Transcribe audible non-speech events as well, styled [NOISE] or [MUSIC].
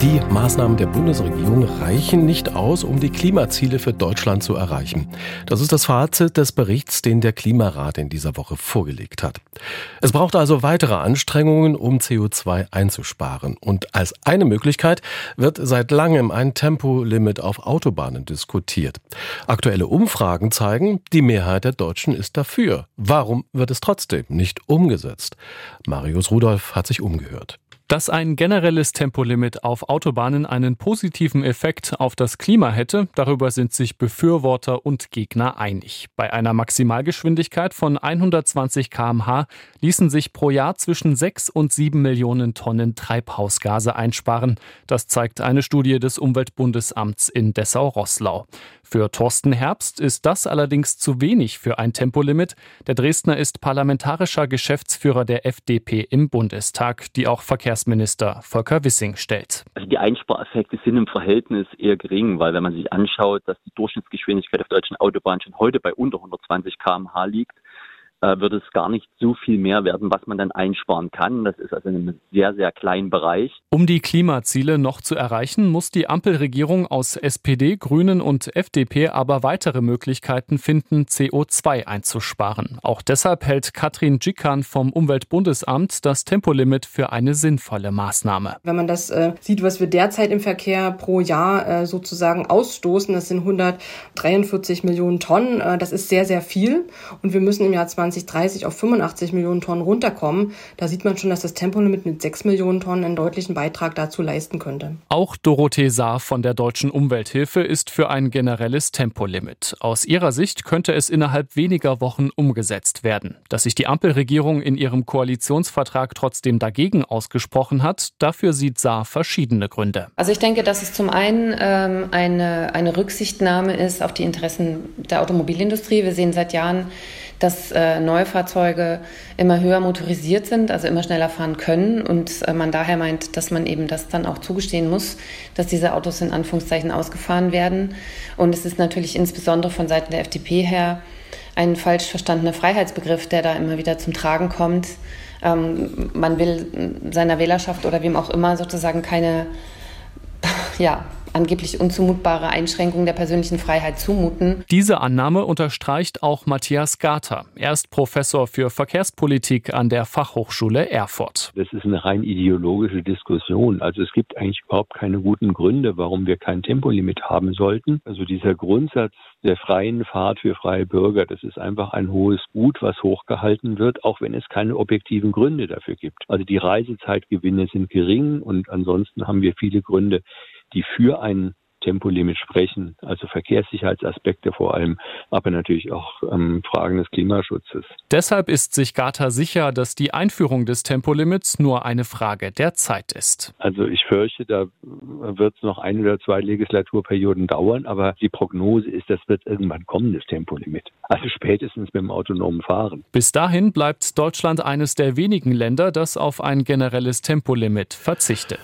Die Maßnahmen der Bundesregierung reichen nicht aus, um die Klimaziele für Deutschland zu erreichen. Das ist das Fazit des Berichts, den der Klimarat in dieser Woche vorgelegt hat. Es braucht also weitere Anstrengungen, um CO2 einzusparen. Und als eine Möglichkeit wird seit langem ein Tempolimit auf Autobahnen diskutiert. Aktuelle Umfragen zeigen, die Mehrheit der Deutschen ist dafür. Warum wird es trotzdem nicht umgesetzt? Marius Rudolph hat sich umgehört. Dass ein generelles Tempolimit auf Autobahnen einen positiven Effekt auf das Klima hätte, darüber sind sich Befürworter und Gegner einig. Bei einer Maximalgeschwindigkeit von 120 km/h ließen sich pro Jahr zwischen 6 und 7 Millionen Tonnen Treibhausgase einsparen. Das zeigt eine Studie des Umweltbundesamts in Dessau-Rosslau. Für Thorsten Herbst ist das allerdings zu wenig für ein Tempolimit. Der Dresdner ist parlamentarischer Geschäftsführer der FDP im Bundestag, die auch Verkehrsminister Volker Wissing stellt. Also die Einspareffekte sind im Verhältnis eher gering, weil wenn man sich anschaut, dass die Durchschnittsgeschwindigkeit auf deutschen Autobahnen schon heute bei unter 120 km/h liegt, äh, wird es gar nicht so viel mehr werden, was man dann einsparen kann. Das ist also in einem sehr, sehr kleinen Bereich. Um die Klimaziele noch zu erreichen, muss die Ampelregierung aus SPD, Grünen und FDP aber weitere Möglichkeiten finden, CO2 einzusparen. Auch deshalb hält Katrin Dzikan vom Umweltbundesamt das Tempolimit für eine sinnvolle Maßnahme. Wenn man das äh, sieht, was wir derzeit im Verkehr pro Jahr äh, sozusagen ausstoßen, das sind 143 Millionen Tonnen. Äh, das ist sehr, sehr viel. Und wir müssen im Jahr 20 2030 auf 85 Millionen Tonnen runterkommen, da sieht man schon, dass das Tempolimit mit 6 Millionen Tonnen einen deutlichen Beitrag dazu leisten könnte. Auch Dorothee Saar von der Deutschen Umwelthilfe ist für ein generelles Tempolimit. Aus ihrer Sicht könnte es innerhalb weniger Wochen umgesetzt werden. Dass sich die Ampelregierung in ihrem Koalitionsvertrag trotzdem dagegen ausgesprochen hat, dafür sieht Saar verschiedene Gründe. Also ich denke, dass es zum einen ähm, eine, eine Rücksichtnahme ist auf die Interessen der Automobilindustrie. Wir sehen seit Jahren, dass äh, neue Fahrzeuge immer höher motorisiert sind, also immer schneller fahren können und äh, man daher meint, dass man eben das dann auch zugestehen muss, dass diese Autos in Anführungszeichen ausgefahren werden. Und es ist natürlich insbesondere von Seiten der FDP her ein falsch verstandener Freiheitsbegriff, der da immer wieder zum Tragen kommt. Ähm, man will seiner Wählerschaft oder wem auch immer sozusagen keine [LAUGHS] ja, angeblich unzumutbare Einschränkungen der persönlichen Freiheit zumuten. Diese Annahme unterstreicht auch Matthias Garter. Er ist Professor für Verkehrspolitik an der Fachhochschule Erfurt. Das ist eine rein ideologische Diskussion. Also es gibt eigentlich überhaupt keine guten Gründe, warum wir kein Tempolimit haben sollten. Also dieser Grundsatz der freien Fahrt für freie Bürger, das ist einfach ein hohes Gut, was hochgehalten wird, auch wenn es keine objektiven Gründe dafür gibt. Also die Reisezeitgewinne sind gering und ansonsten haben wir viele Gründe, die für ein Tempolimit sprechen, also Verkehrssicherheitsaspekte vor allem, aber natürlich auch ähm, Fragen des Klimaschutzes. Deshalb ist sich Gata sicher, dass die Einführung des Tempolimits nur eine Frage der Zeit ist. Also ich fürchte, da wird es noch ein oder zwei Legislaturperioden dauern, aber die Prognose ist, das wird irgendwann kommen, das Tempolimit. Also spätestens mit dem autonomen Fahren. Bis dahin bleibt Deutschland eines der wenigen Länder, das auf ein generelles Tempolimit verzichtet.